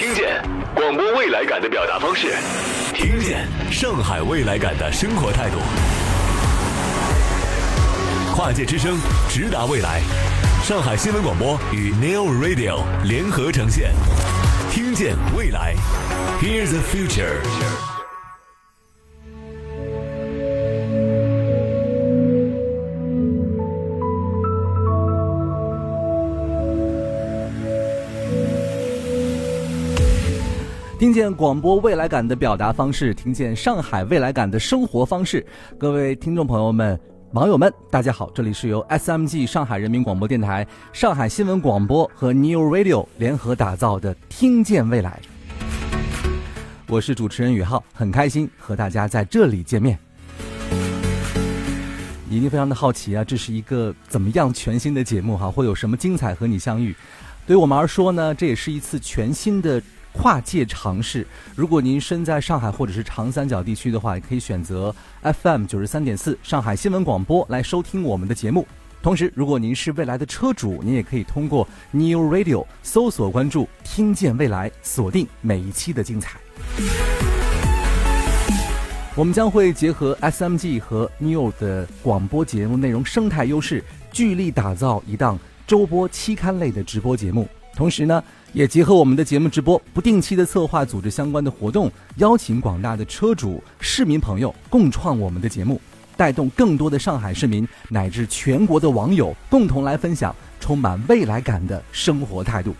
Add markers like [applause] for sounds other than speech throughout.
听见广播未来感的表达方式，听见上海未来感的生活态度。跨界之声，直达未来。上海新闻广播与 Neo Radio 联合呈现，听见未来，Here's the future。听见广播未来感的表达方式，听见上海未来感的生活方式。各位听众朋友们、网友们，大家好！这里是由 SMG 上海人民广播电台、上海新闻广播和 New Radio 联合打造的《听见未来》。我是主持人宇浩，很开心和大家在这里见面。一定非常的好奇啊，这是一个怎么样全新的节目哈？会有什么精彩和你相遇？对我们而说呢，这也是一次全新的。跨界尝试，如果您身在上海或者是长三角地区的话，也可以选择 FM 九十三点四上海新闻广播来收听我们的节目。同时，如果您是未来的车主，您也可以通过 New Radio 搜索关注，听见未来，锁定每一期的精彩。我们将会结合 SMG 和 New 的广播节目内容生态优势，聚力打造一档周播期刊类的直播节目。同时呢。也结合我们的节目直播，不定期的策划组织相关的活动，邀请广大的车主、市民朋友共创我们的节目，带动更多的上海市民乃至全国的网友共同来分享充满未来感的生活态度。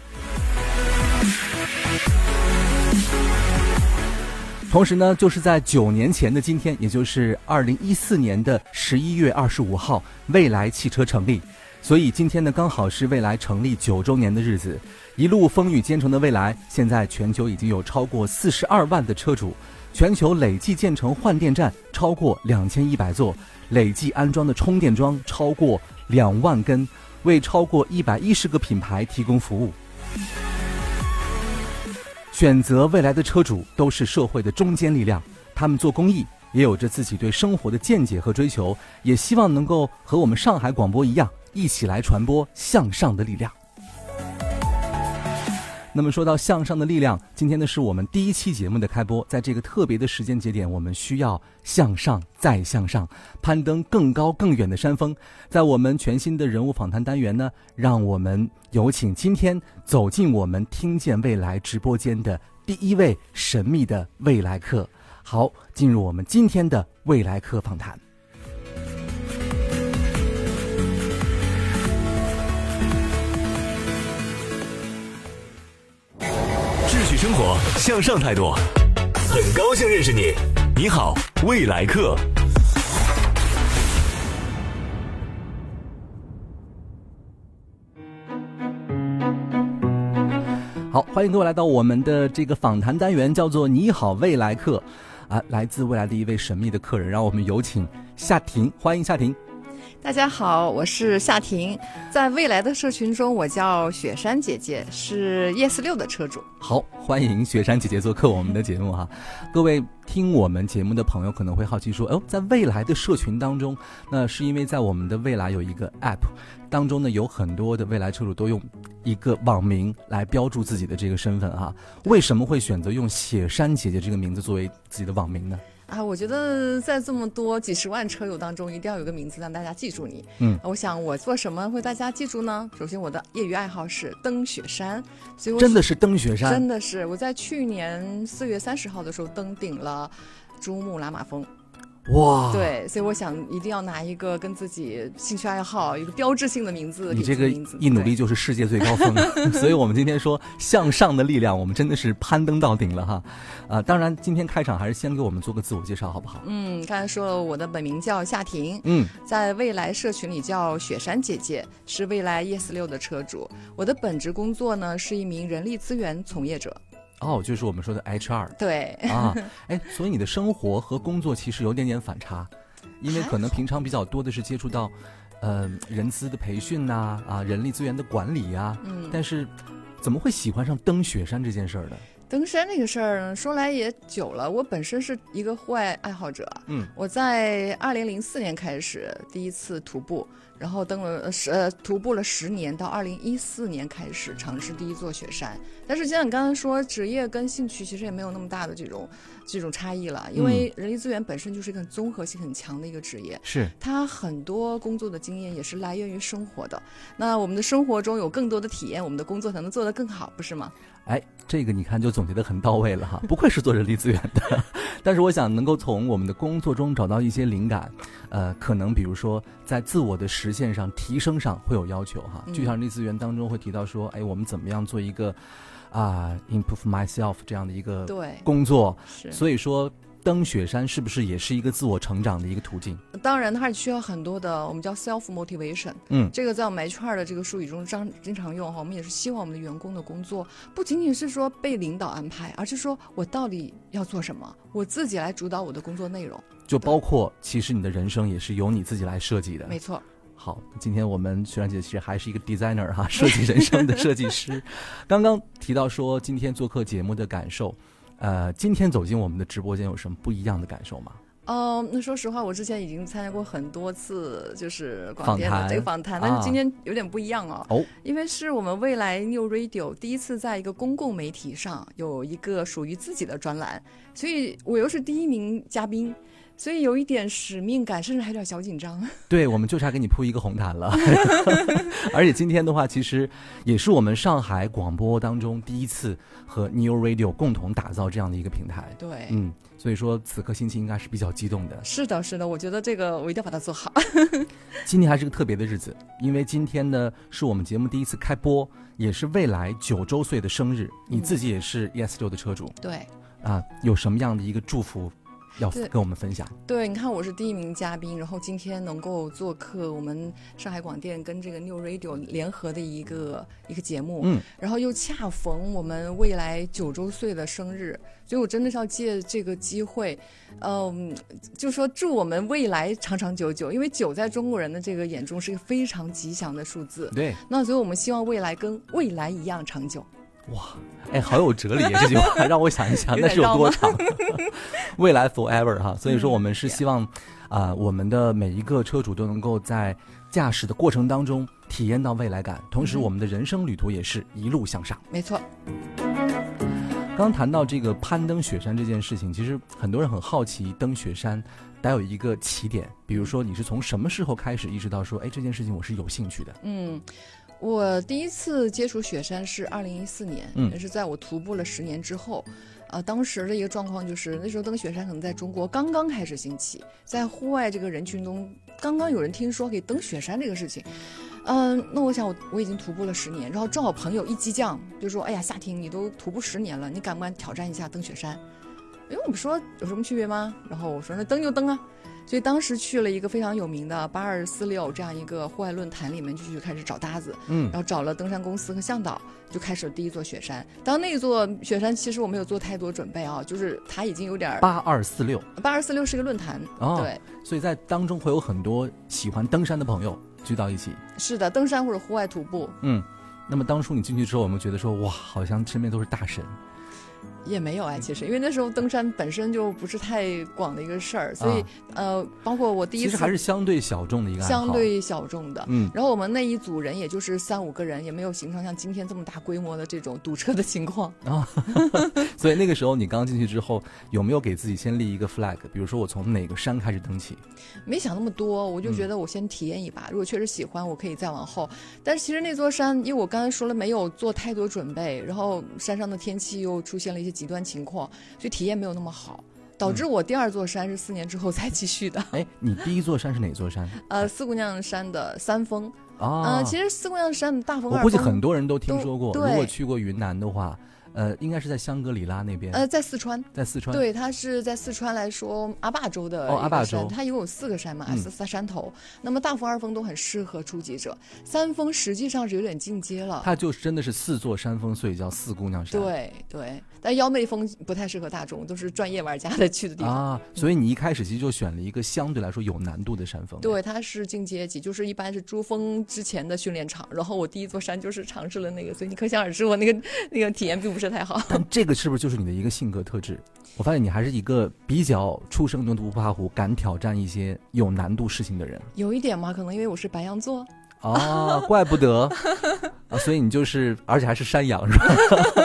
同时呢，就是在九年前的今天，也就是二零一四年的十一月二十五号，未来汽车成立。所以今天呢，刚好是蔚来成立九周年的日子。一路风雨兼程的蔚来，现在全球已经有超过四十二万的车主，全球累计建成换电站超过两千一百座，累计安装的充电桩超过两万根，为超过一百一十个品牌提供服务。选择蔚来的车主都是社会的中坚力量，他们做公益。也有着自己对生活的见解和追求，也希望能够和我们上海广播一样，一起来传播向上的力量。那么说到向上的力量，今天呢是我们第一期节目的开播，在这个特别的时间节点，我们需要向上再向上，攀登更高更远的山峰。在我们全新的人物访谈单元呢，让我们有请今天走进我们听见未来直播间的第一位神秘的未来客。好，进入我们今天的未来客访谈。生活，向上态度，很高兴认识你。你好，未来客。好，欢迎各位来到我们的这个访谈单元，叫做“你好，未来客”。啊，来自未来的一位神秘的客人，让我们有请夏婷，欢迎夏婷。大家好，我是夏婷，在未来的社群中，我叫雪山姐姐，是 yes 六的车主。好，欢迎雪山姐姐做客我们的节目哈。各位听我们节目的朋友可能会好奇说，哦，在未来的社群当中，那是因为在我们的未来有一个 App 当中呢，有很多的未来车主都用一个网名来标注自己的这个身份哈。为什么会选择用雪山姐姐这个名字作为自己的网名呢？啊，我觉得在这么多几十万车友当中，一定要有个名字让大家记住你。嗯，我想我做什么会大家记住呢？首先，我的业余爱好是登雪山，所以真的是登雪山，真的是我在去年四月三十号的时候登顶了珠穆朗玛峰。哇，对，所以我想一定要拿一个跟自己兴趣爱好一个标志性的名字。你这个一努力就是世界最高峰，[laughs] 所以我们今天说向上的力量，我们真的是攀登到顶了哈。啊，当然今天开场还是先给我们做个自我介绍好不好？嗯，刚才说了我的本名叫夏婷，嗯，在未来社群里叫雪山姐姐，是未来 ES 六的车主。我的本职工作呢是一名人力资源从业者。哦，就是我们说的 HR，对啊，哎，所以你的生活和工作其实有点点反差，因为可能平常比较多的是接触到，呃，人资的培训呐，啊，人力资源的管理呀，嗯，但是怎么会喜欢上登雪山这件事儿呢？登山这个事儿说来也久了，我本身是一个户外爱好者。嗯，我在二零零四年开始第一次徒步，然后登了十呃徒步了十年，到二零一四年开始尝试第一座雪山。但是像你刚才说，职业跟兴趣其实也没有那么大的这种这种差异了，因为人力资源本身就是一个综合性很强的一个职业，是它很多工作的经验也是来源于生活的。那我们的生活中有更多的体验，我们的工作才能做得更好，不是吗？哎，这个你看就总结的很到位了哈，[laughs] 不愧是做人力资源的。但是我想能够从我们的工作中找到一些灵感，呃，可能比如说在自我的实现上、提升上会有要求哈。就像人力资源当中会提到说，哎，我们怎么样做一个啊，improve myself 这样的一个对工作，是所以说。登雪山是不是也是一个自我成长的一个途径？当然，它是需要很多的我们叫 self motivation。嗯，这个在我们 HR 的这个术语中常经常用哈。我们也是希望我们的员工的工作不仅仅是说被领导安排，而是说我到底要做什么，我自己来主导我的工作内容。就包括其实你的人生也是由你自己来设计的。没错。好，今天我们徐然姐其实还是一个 designer 哈，设计人生的设计师。[laughs] 刚刚提到说今天做客节目的感受。呃，今天走进我们的直播间有什么不一样的感受吗？哦，那说实话，我之前已经参加过很多次，就是广电的这个访谈，但是今天有点不一样哦。哦，因为是我们未来 New Radio 第一次在一个公共媒体上有一个属于自己的专栏，所以我又是第一名嘉宾。所以有一点使命感，甚至还有点小紧张。[laughs] 对，我们就差给你铺一个红毯了。[laughs] 而且今天的话，其实也是我们上海广播当中第一次和 New Radio 共同打造这样的一个平台。对，嗯，所以说此刻心情应该是比较激动的。是的，是的，我觉得这个我一定要把它做好。[laughs] 今天还是个特别的日子，因为今天呢是我们节目第一次开播，也是未来九周岁的生日。你自己也是 ES 六的车主。对。啊，有什么样的一个祝福？要跟我们分享。对，你看我是第一名嘉宾，然后今天能够做客我们上海广电跟这个 New Radio 联合的一个一个节目，嗯，然后又恰逢我们未来九周岁的生日，所以我真的是要借这个机会，嗯，就说祝我们未来长长久久，因为九在中国人的这个眼中是一个非常吉祥的数字，对，那所以我们希望未来跟未来一样长久。哇，哎，好有哲理这句话，[laughs] 让我想一想，那是有多长？未来 forever 哈，所以说我们是希望，啊，我们的每一个车主都能够在驾驶的过程当中体验到未来感，同时我们的人生旅途也是一路向上。没错。刚谈到这个攀登雪山这件事情，其实很多人很好奇，登雪山得有一个起点，比如说你是从什么时候开始意识到说，哎，这件事情我是有兴趣的？嗯。我第一次接触雪山是二零一四年，也是在我徒步了十年之后，呃，当时的一个状况就是那时候登雪山可能在中国刚刚开始兴起，在户外这个人群中刚刚有人听说可以登雪山这个事情，嗯，那我想我我已经徒步了十年，然后正好朋友一激将就说，哎呀，夏婷你都徒步十年了，你敢不敢挑战一下登雪山？因为我们说有什么区别吗？然后我说那登就登啊。所以当时去了一个非常有名的八二四六这样一个户外论坛里面，就去开始找搭子，嗯，然后找了登山公司和向导，就开始第一座雪山。当那座雪山其实我没有做太多准备啊，就是它已经有点八二四六，八二四六是个论坛，对，所以在当中会有很多喜欢登山的朋友聚到一起。是的，登山或者户外徒步。嗯，那么当初你进去之后，有没有觉得说哇，好像身边都是大神？也没有哎，其实因为那时候登山本身就不是太广的一个事儿，所以呃，包括我第一次其实还是相对小众的一个相对小众的，嗯。然后我们那一组人也就是三五个人，也没有形成像今天这么大规模的这种堵车的情况啊。[laughs] 所以那个时候你刚进去之后，有没有给自己先立一个 flag？比如说我从哪个山开始登起？没想那么多，我就觉得我先体验一把，如果确实喜欢，我可以再往后。但是其实那座山，因为我刚才说了没有做太多准备，然后山上的天气又出现了一些极端情况，所以体验没有那么好，导致我第二座山是四年之后才继续的。[laughs] 哎，你第一座山是哪座山？呃，四姑娘山的三峰。啊，其实四姑娘山的大峰，我估计很多人都听说过。如果去过云南的话。呃，应该是在香格里拉那边。呃，在四川，在四川。对，它是在四川来说阿坝州的哦阿坝州，它一共有四个山嘛，四三山头。那么大峰、二峰都很适合初级者，三峰实际上是有点进阶了。它就真的是四座山峰，所以叫四姑娘山。对对，但幺妹峰不太适合大众，都是专业玩家的去的地方啊。所以你一开始其实就选了一个相对来说有难度的山峰。对，它是进阶级，就是一般是珠峰之前的训练场。然后我第一座山就是尝试了那个，所以你可想而知我那个那个体验并不是太好。但 [laughs] 这个是不是就是你的一个性格特质？我发现你还是一个比较初生牛犊不怕虎，敢挑战一些有难度事情的人。有一点嘛，可能因为我是白羊座。啊，怪不得啊！所以你就是，而且还是山羊是吧？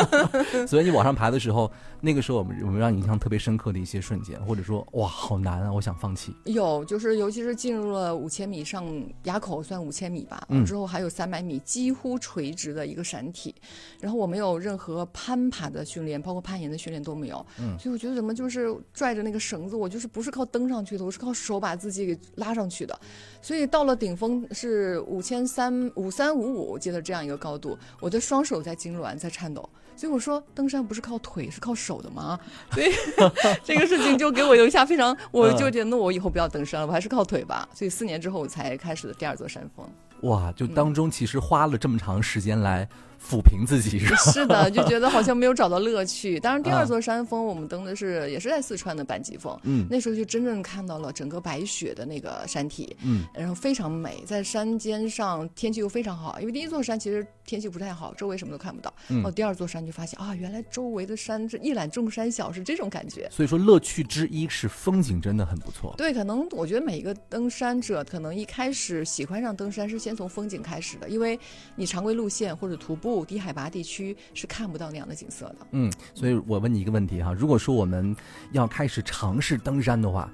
[laughs] 所以你往上爬的时候，那个时候我们有没有让你印象特别深刻的一些瞬间，或者说哇，好难啊，我想放弃。有，就是尤其是进入了五千米上垭口，算五千米吧，之后还有三百米几乎垂直的一个山体，然后我没有任何攀爬的训练，包括攀岩的训练都没有。嗯，所以我觉得怎么就是拽着那个绳子，我就是不是靠登上去的，我是靠手把自己给拉上去的。所以到了顶峰是五。千三五三五五，我记得这样一个高度，我的双手在痉挛，在颤抖。所以我说，登山不是靠腿，是靠手的吗？[laughs] 所以 [laughs] 这个事情就给我留下非常，我就觉得那我以后不要登山了，我还是靠腿吧。所以四年之后，我才开始的第二座山峰。哇，就当中其实花了这么长时间来。抚平自己是是的，就觉得好像没有找到乐趣。[laughs] 当然，第二座山峰我们登的是也是在四川的板脊峰，嗯，那时候就真正看到了整个白雪的那个山体，嗯，然后非常美，在山尖上天气又非常好，因为第一座山其实天气不太好，周围什么都看不到。哦，第二座山就发现啊，原来周围的山是一览众山小，是这种感觉。所以说乐趣之一是风景真的很不错。对，可能我觉得每一个登山者可能一开始喜欢上登山是先从风景开始的，因为你常规路线或者徒步。低海拔地区是看不到那样的景色的。嗯，所以我问你一个问题哈，如果说我们要开始尝试登山的话，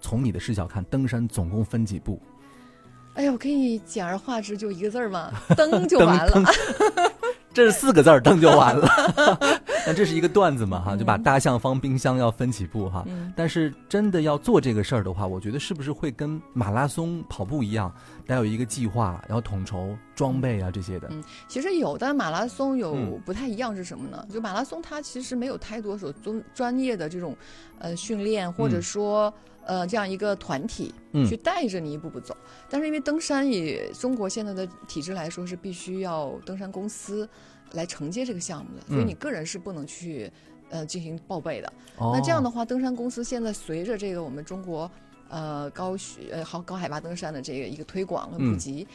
从你的视角看，登山总共分几步？哎呀，我可以简而化之，就一个字儿嘛？[laughs] 登就完了。这是四个字儿，登就完了。那这是一个段子嘛？哈，就把大象放冰箱要分几步哈。但是真的要做这个事儿的话，我觉得是不是会跟马拉松跑步一样，得有一个计划，然后统筹装备啊这些的。嗯，其实有，但马拉松有不太一样是什么呢？就马拉松它其实没有太多所专专业的这种呃训练，或者说。呃，这样一个团体去带着你一步步走，但是因为登山以中国现在的体制来说，是必须要登山公司来承接这个项目的，所以你个人是不能去呃进行报备的。那这样的话，登山公司现在随着这个我们中国呃高雪呃好高海拔登山的这个一个推广和普及。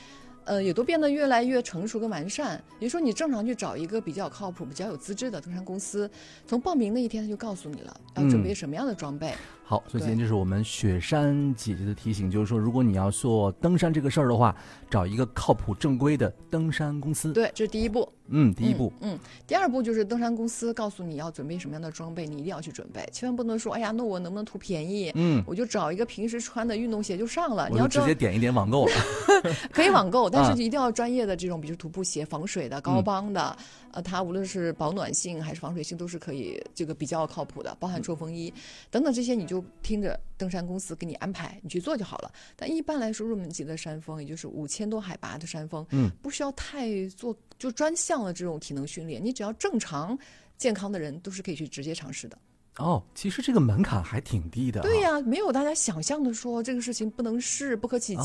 呃，也都变得越来越成熟跟完善。比如说，你正常去找一个比较靠谱、比较有资质的登山公司，从报名那一天他就告诉你了，要准备什么样的装备。好，所以今天就是我们雪山姐姐的提醒，就是说，如果你要做登山这个事儿的话，找一个靠谱正规的登山公司。对，这是第一步。嗯，第一步。嗯，第二步就是登山公司告诉你要准备什么样的装备，你一定要去准备，千万不能说，哎呀，那我能不能图便宜？嗯，我就找一个平时穿的运动鞋就上了。你要直接点一点网购了。[laughs] 可以网购，但是一定要专业的这种，比如徒步鞋，防水的、高帮的。呃，它无论是保暖性还是防水性都是可以这个比较靠谱的，包含冲锋衣等等这些，你就听着登山公司给你安排，你去做就好了。但一般来说，入门级的山峰，也就是五千多海拔的山峰，嗯，不需要太做就专项的这种体能训练，你只要正常健康的人都是可以去直接尝试的。哦，其实这个门槛还挺低的。对呀，没有大家想象的说这个事情不能试、不可企及，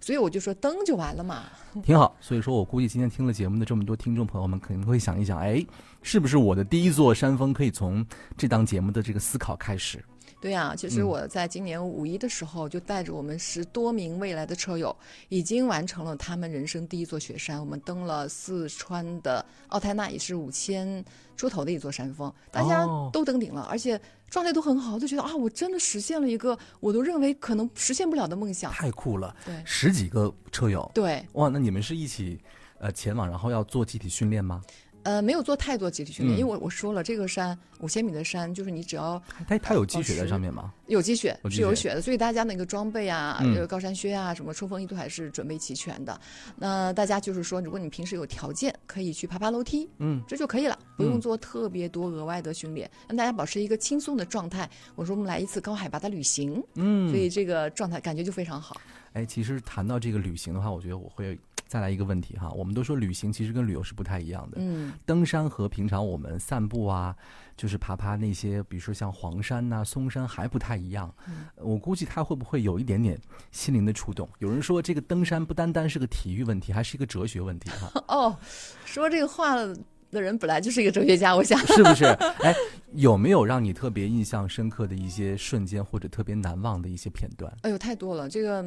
所以我就说登就完了嘛。[laughs] 挺好，所以说我估计今天听了节目的这么多听众朋友们，肯定会想一想，哎，是不是我的第一座山峰可以从这档节目的这个思考开始？对呀，其实我在今年五一的时候，就带着我们十多名未来的车友，已经完成了他们人生第一座雪山。我们登了四川的奥泰纳，也是五千出头的一座山峰，大家都登顶了，而且状态都很好，就觉得啊，我真的实现了一个我都认为可能实现不了的梦想。太酷了！对，十几个车友。对，哇，那你们是一起呃前往，然后要做集体训练吗？呃，没有做太多集体训练，因为我我说了，这个山五千米的山，就是你只要它它有积雪在上面吗？有积雪，是有雪的，所以大家那个装备啊，高山靴啊，什么冲锋衣都还是准备齐全的。那大家就是说，如果你平时有条件，可以去爬爬楼梯，嗯，这就可以了，不用做特别多额外的训练，让大家保持一个轻松的状态。我说我们来一次高海拔的旅行，嗯，所以这个状态感觉就非常好。哎，其实谈到这个旅行的话，我觉得我会。再来一个问题哈，我们都说旅行其实跟旅游是不太一样的。嗯，登山和平常我们散步啊，就是爬爬那些，比如说像黄山呐、嵩山还不太一样。嗯，我估计他会不会有一点点心灵的触动？有人说这个登山不单单是个体育问题，还是一个哲学问题哈。[laughs] 哦，说这个话的人本来就是一个哲学家，我想是不是？[laughs] 哎，有没有让你特别印象深刻的一些瞬间，或者特别难忘的一些片段？哎呦，太多了，这个。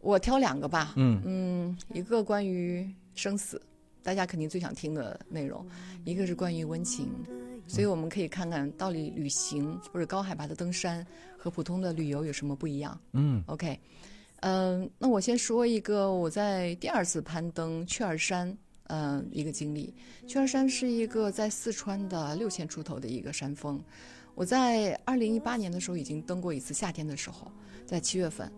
我挑两个吧，嗯嗯，一个关于生死，大家肯定最想听的内容，一个是关于温情，所以我们可以看看到底旅行或者高海拔的登山和普通的旅游有什么不一样。嗯，OK，嗯，那我先说一个我在第二次攀登雀儿山，嗯，一个经历。雀儿山是一个在四川的六千出头的一个山峰，我在二零一八年的时候已经登过一次，夏天的时候，在七月份。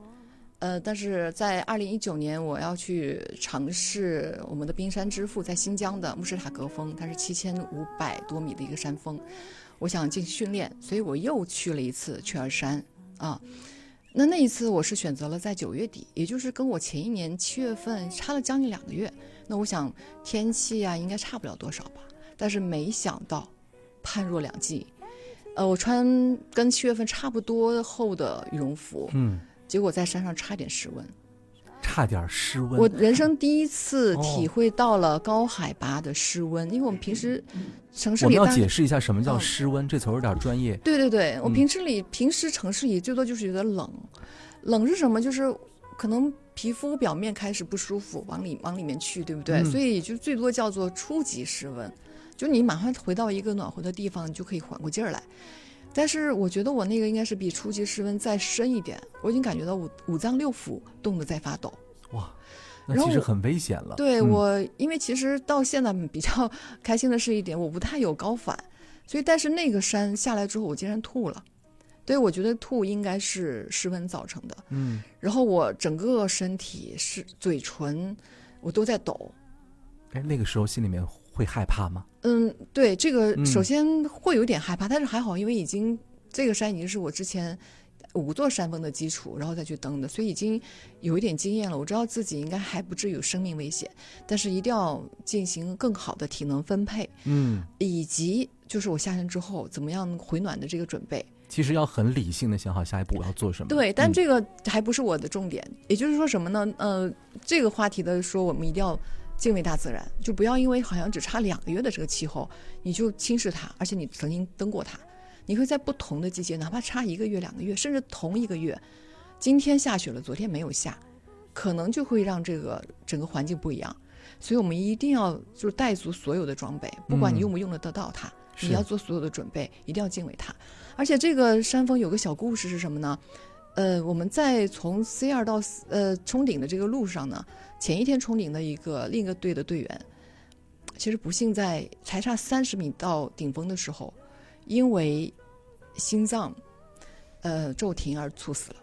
呃，但是在二零一九年，我要去尝试我们的冰山之父，在新疆的慕士塔格峰，它是七千五百多米的一个山峰，我想进行训练，所以我又去了一次雀儿山啊。那那一次我是选择了在九月底，也就是跟我前一年七月份差了将近两个月。那我想天气啊应该差不了多少吧，但是没想到判若两季。呃，我穿跟七月份差不多厚的羽绒服，嗯。结果在山上差点失温，差点失温。我人生第一次体会到了高海拔的失温，因为我们平时城市里我们要解释一下什么叫失温，这词有点专业。对对对，我平时里平时城市里最多就是觉得冷，冷是什么？就是可能皮肤表面开始不舒服，往里往里面去，对不对？所以就最多叫做初级失温，就你马上回到一个暖和的地方，你就可以缓过劲儿来。但是我觉得我那个应该是比初级室温再深一点，我已经感觉到五五脏六腑冻得在发抖。哇，那其实很危险了。对我，因为其实到现在比较 [laughs] 开心的是一点，我不太有高反，所以但是那个山下来之后，我竟然吐了。对，我觉得吐应该是室温造成的。嗯，然后我整个身体是嘴唇，我都在抖。哎，那个时候心里面。会害怕吗？嗯，对，这个首先会有点害怕，但是还好，因为已经这个山已经是我之前五座山峰的基础，然后再去登的，所以已经有一点经验了。我知道自己应该还不至于有生命危险，但是一定要进行更好的体能分配，嗯，以及就是我下山之后怎么样回暖的这个准备。其实要很理性的想好下一步我要做什么。对，但这个还不是我的重点。也就是说什么呢？呃，这个话题的说，我们一定要。敬畏大自然，就不要因为好像只差两个月的这个气候，你就轻视它。而且你曾经登过它，你会在不同的季节，哪怕差一个月、两个月，甚至同一个月，今天下雪了，昨天没有下，可能就会让这个整个环境不一样。所以我们一定要就是带足所有的装备，不管你用不用得得到它，你要做所有的准备，一定要敬畏它。而且这个山峰有个小故事是什么呢？呃，我们在从 C 二到呃冲顶的这个路上呢。前一天冲顶的一个另一个队的队员，其实不幸在才差三十米到顶峰的时候，因为心脏呃骤停而猝死了。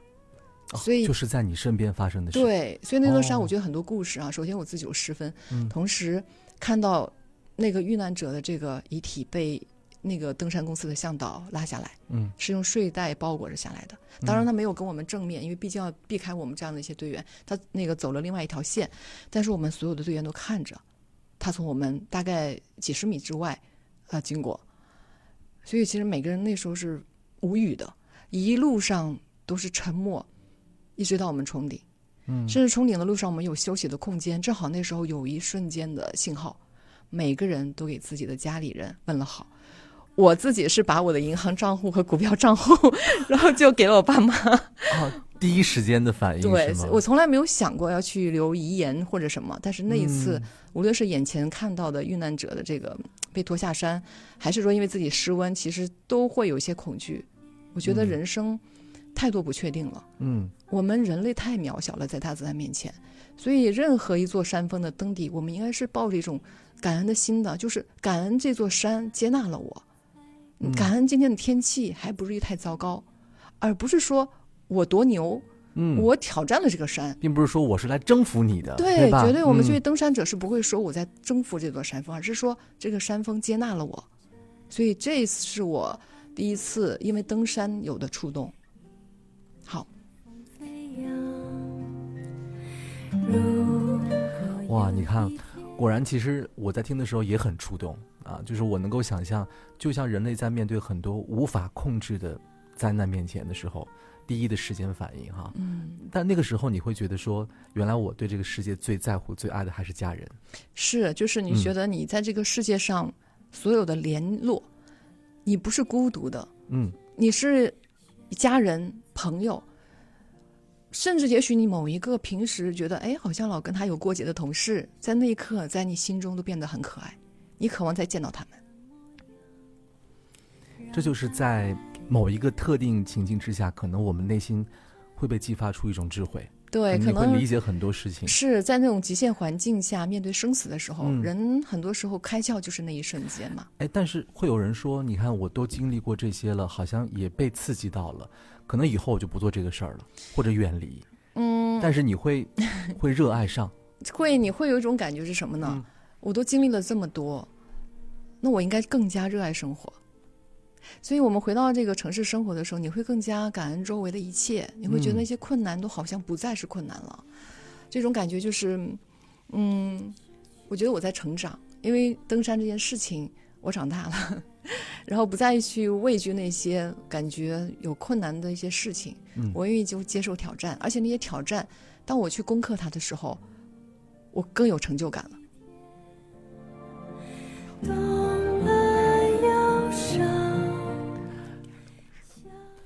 所以就是在你身边发生的。事。对，所以那座山我觉得很多故事啊。首先我自己有失分，同时看到那个遇难者的这个遗体被。那个登山公司的向导拉下来，嗯，是用睡袋包裹着下来的。当然，他没有跟我们正面，因为毕竟要避开我们这样的一些队员，他那个走了另外一条线。但是我们所有的队员都看着他从我们大概几十米之外啊经过，所以其实每个人那时候是无语的，一路上都是沉默，一直到我们冲顶，嗯，甚至冲顶的路上我们有休息的空间，正好那时候有一瞬间的信号，每个人都给自己的家里人问了好。我自己是把我的银行账户和股票账户，[laughs] 然后就给了我爸妈。哦，第一时间的反应对，我从来没有想过要去留遗言或者什么，但是那一次，无论是眼前看到的遇难者的这个被拖下山，还是说因为自己失温，其实都会有些恐惧。我觉得人生太多不确定了。嗯，我们人类太渺小了，在大自然面前，所以任何一座山峰的登顶，我们应该是抱着一种感恩的心的，就是感恩这座山接纳了我。感恩今天的天气还不至于太糟糕，而不是说我多牛，嗯，我挑战了这个山，并不是说我是来征服你的，对，绝对。我们作为登山者是不会说我在征服这座山峰，而是说这个山峰接纳了我，所以这次是我第一次因为登山有的触动。好，哇，你看，果然，其实我在听的时候也很触动。啊，就是我能够想象，就像人类在面对很多无法控制的灾难面前的时候，第一的时间反应哈。嗯。但那个时候你会觉得说，原来我对这个世界最在乎、最爱的还是家人。是，就是你觉得你在这个世界上所有的联络，你不是孤独的。嗯。你是家人、朋友，甚至也许你某一个平时觉得哎好像老跟他有过节的同事，在那一刻在你心中都变得很可爱，你渴望再见到他们。这就是在某一个特定情境之下，可能我们内心会被激发出一种智慧。对，可能会理解很多事情。是在那种极限环境下面对生死的时候，人很多时候开窍就是那一瞬间嘛。哎，但是会有人说，你看我都经历过这些了，好像也被刺激到了，可能以后我就不做这个事儿了，或者远离。嗯。但是你会 [laughs] 会热爱上？会，你会有一种感觉是什么呢？我都经历了这么多，那我应该更加热爱生活。所以，我们回到这个城市生活的时候，你会更加感恩周围的一切，你会觉得那些困难都好像不再是困难了。这种感觉就是，嗯，我觉得我在成长，因为登山这件事情，我长大了，[laughs] 然后不再去畏惧那些感觉有困难的一些事情，我愿意就接受挑战，而且那些挑战，当我去攻克它的时候，我更有成就感了。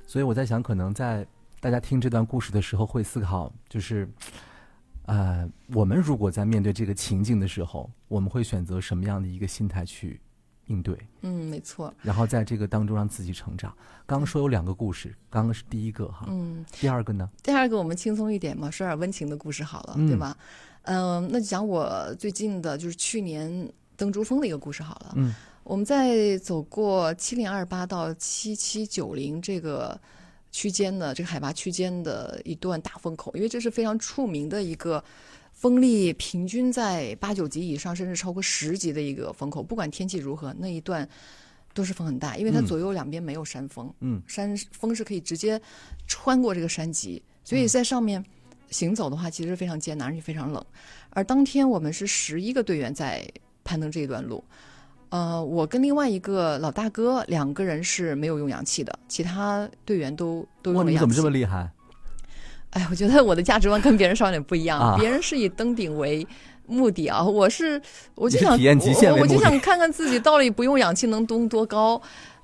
所以我在想，可能在大家听这段故事的时候，会思考，就是，呃，我们如果在面对这个情境的时候，我们会选择什么样的一个心态去应对？嗯，没错。然后在这个当中让自己成长。刚刚说有两个故事，刚刚是第一个哈，嗯，第二个呢？第二个我们轻松一点嘛，说点温情的故事好了，对吧？嗯，那就讲我最近的，就是去年登珠峰的一个故事好了。嗯。我们在走过七零二八到七七九零这个区间的这个海拔区间的一段大风口，因为这是非常出名的一个风力平均在八九级以上，甚至超过十级的一个风口。不管天气如何，那一段都是风很大，因为它左右两边没有山峰，嗯，山风是可以直接穿过这个山脊，所以在上面行走的话，其实非常艰难，而且非常冷。而当天我们是十一个队员在攀登这一段路。呃，我跟另外一个老大哥两个人是没有用氧气的，其他队员都都用了氧气。你怎么这么厉害？哎，我觉得我的价值观跟别人稍有点不一样。[laughs] 别人是以登顶为目的啊，我是我就想体验极限我就想看看自己到底不用氧气能登多高。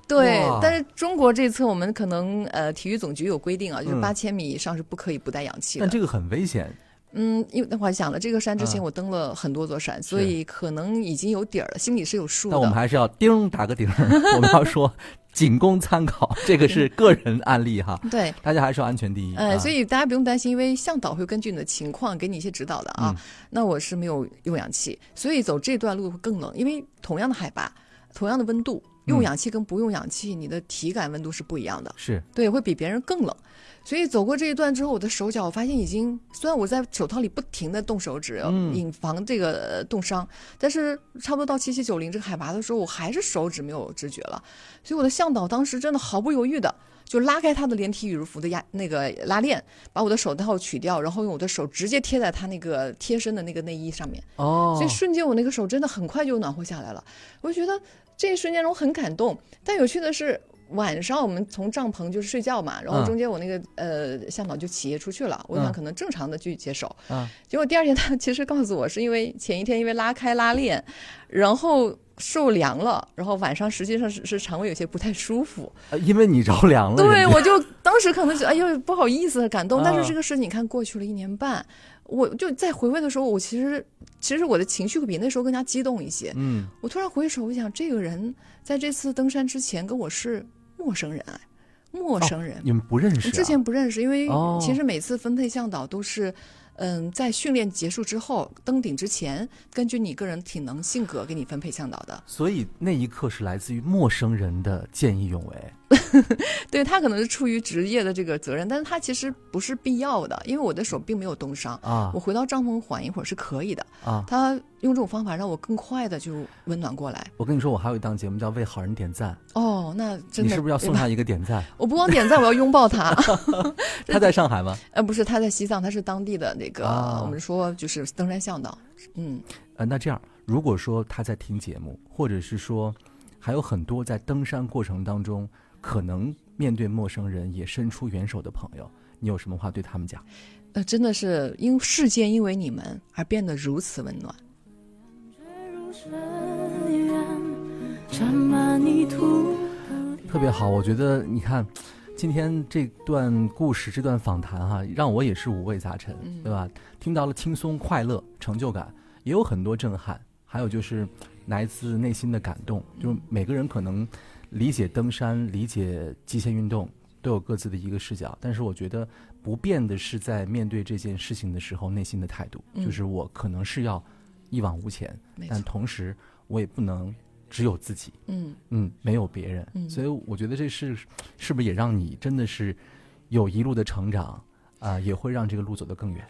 对，但是中国这次我们可能呃体育总局有规定啊，就是八千米以上是不可以不带氧气的。但这个很危险。嗯，因为那会儿想了，这个山之前我登了很多座山，所以可能已经有底儿了，心里是有数的。那我们还是要叮打个底儿，[laughs] 我们要说仅供参考，这个是个人案例哈。[laughs] 对，大家还是要安全第一。呃，所以大家不用担心，因为向导会根据你的情况给你一些指导的啊。那我是没有用氧气，所以走这段路会更冷，因为同样的海拔，同样的温度，用氧气跟不用氧气，你的体感温度是不一样的。是对，会比别人更冷。所以走过这一段之后，我的手脚我发现已经，虽然我在手套里不停的动手指，嗯以防这个冻伤，但是差不多到七七九零这个海拔的时候，我还是手指没有知觉了。所以我的向导当时真的毫不犹豫的就拉开他的连体羽绒服的压那个拉链，把我的手套取掉，然后用我的手直接贴在他那个贴身的那个内衣上面。哦，所以瞬间我那个手真的很快就暖和下来了。我就觉得这一瞬间我很感动。但有趣的是。晚上我们从帐篷就是睡觉嘛，然后中间我那个呃向导就起夜出去了，我想可能正常的去接手，结果第二天他其实告诉我是因为前一天因为拉开拉链，然后受凉了，然后晚上实际上是是肠胃有些不太舒服，[laughs] 因为你着凉了。对，我就当时可能就哎呦不好意思感动，但是这个事情你看过去了一年半，我就在回味的时候，我其实其实我的情绪会比那时候更加激动一些。嗯，我突然回首，我想这个人在这次登山之前跟我是。陌生人哎，陌生人，你们不认识？之前不认识，因为其实每次分配向导都是，嗯，在训练结束之后登顶之前，根据你个人体能、性格给你分配向导的。所以那一刻是来自于陌生人的见义勇为。[laughs] 对他可能是出于职业的这个责任，但是他其实不是必要的，因为我的手并没有冻伤啊。我回到帐篷缓一会儿是可以的啊。他用这种方法让我更快的就温暖过来。我跟你说，我还有一档节目叫为好人点赞。哦，那真的，你是不是要送他一个点赞？我不光点赞，我要拥抱他。[laughs] [laughs] 他在上海吗？呃，不是，他在西藏，他是当地的那个，我们说就是登山向导。嗯，呃，那这样，如果说他在听节目，或者是说还有很多在登山过程当中。可能面对陌生人也伸出援手的朋友，你有什么话对他们讲？呃，真的是因世界因为你们而变得如此温暖。特别好，我觉得你看，今天这段故事、这段访谈哈，让我也是五味杂陈，对吧？听到了轻松、快乐、成就感，也有很多震撼，还有就是来自内心的感动。就是每个人可能理解登山、理解极限运动都有各自的一个视角，但是我觉得不变的是在面对这件事情的时候内心的态度，就是我可能是要一往无前，但同时我也不能。只有自己，嗯嗯，没有别人，所以我觉得这是是不是也让你真的是有一路的成长啊，也会让这个路走得更远。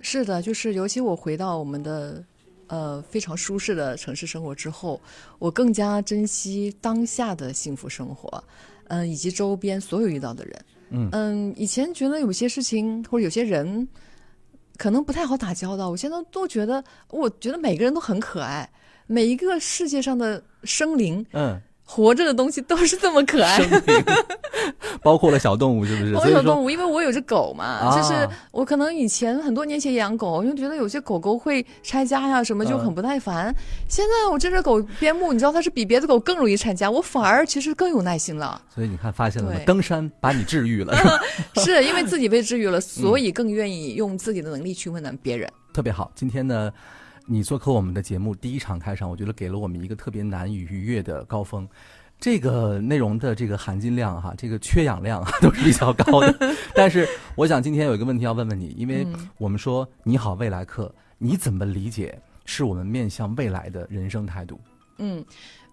是的，就是尤其我回到我们的呃非常舒适的城市生活之后，我更加珍惜当下的幸福生活，嗯，以及周边所有遇到的人，嗯嗯，以前觉得有些事情或者有些人可能不太好打交道，我现在都觉得，我觉得每个人都很可爱。每一个世界上的生灵，嗯，活着的东西都是这么可爱，[laughs] 包括了小动物，是不是？包括小动物，因为我有只狗嘛，就是我可能以前很多年前养狗，就觉得有些狗狗会拆家呀，什么就很不耐烦。现在我这只狗边牧，你知道它是比别的狗更容易拆家，我反而其实更有耐心了。所以你看，发现了吗？登山把你治愈了，[laughs] 是因为自己被治愈了，[laughs] 所以更愿意用自己的能力去温暖别人。特别好，今天呢。你做客我们的节目，第一场开场，我觉得给了我们一个特别难以逾越的高峰。这个内容的这个含金量哈，这个缺氧量 [laughs] 都是比较高的。但是，我想今天有一个问题要问问你，因为我们说你好未来课，你怎么理解是我们面向未来的人生态度？嗯，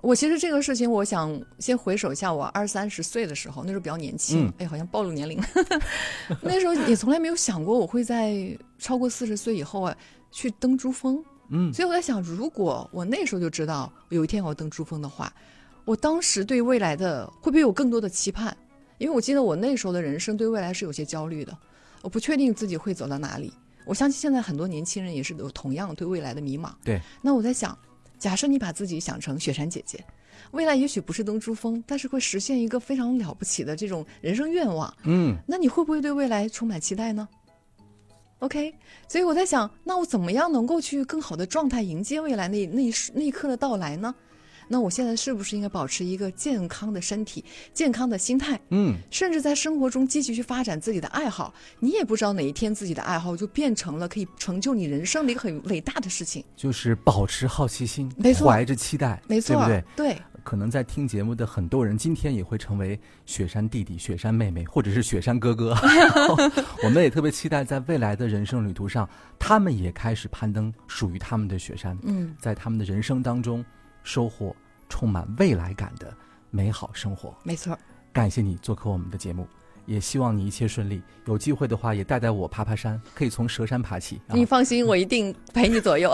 我其实这个事情，我想先回首一下我二三十岁的时候，那时候比较年轻，哎，好像暴露年龄。[laughs] 那时候也从来没有想过我会在超过四十岁以后啊去登珠峰。嗯，所以我在想，如果我那时候就知道有一天我要登珠峰的话，我当时对未来的会不会有更多的期盼？因为我记得我那时候的人生对未来是有些焦虑的，我不确定自己会走到哪里。我相信现在很多年轻人也是有同样对未来的迷茫。对。那我在想，假设你把自己想成雪山姐姐，未来也许不是登珠峰，但是会实现一个非常了不起的这种人生愿望。嗯。那你会不会对未来充满期待呢？OK，所以我在想，那我怎么样能够去更好的状态迎接未来那那那一刻的到来呢？那我现在是不是应该保持一个健康的身体、健康的心态？嗯，甚至在生活中积极去发展自己的爱好。你也不知道哪一天自己的爱好就变成了可以成就你人生的一个很伟大的事情。就是保持好奇心，没错，怀着期待，没错，对不对？对。可能在听节目的很多人，今天也会成为雪山弟弟、雪山妹妹，或者是雪山哥哥。[laughs] 我们也特别期待，在未来的人生旅途上，他们也开始攀登属于他们的雪山。嗯，在他们的人生当中，收获充满未来感的美好生活。没错，感谢你做客我们的节目，也希望你一切顺利。有机会的话，也带带我爬爬山，可以从蛇山爬起。你放心，我一定陪你左右。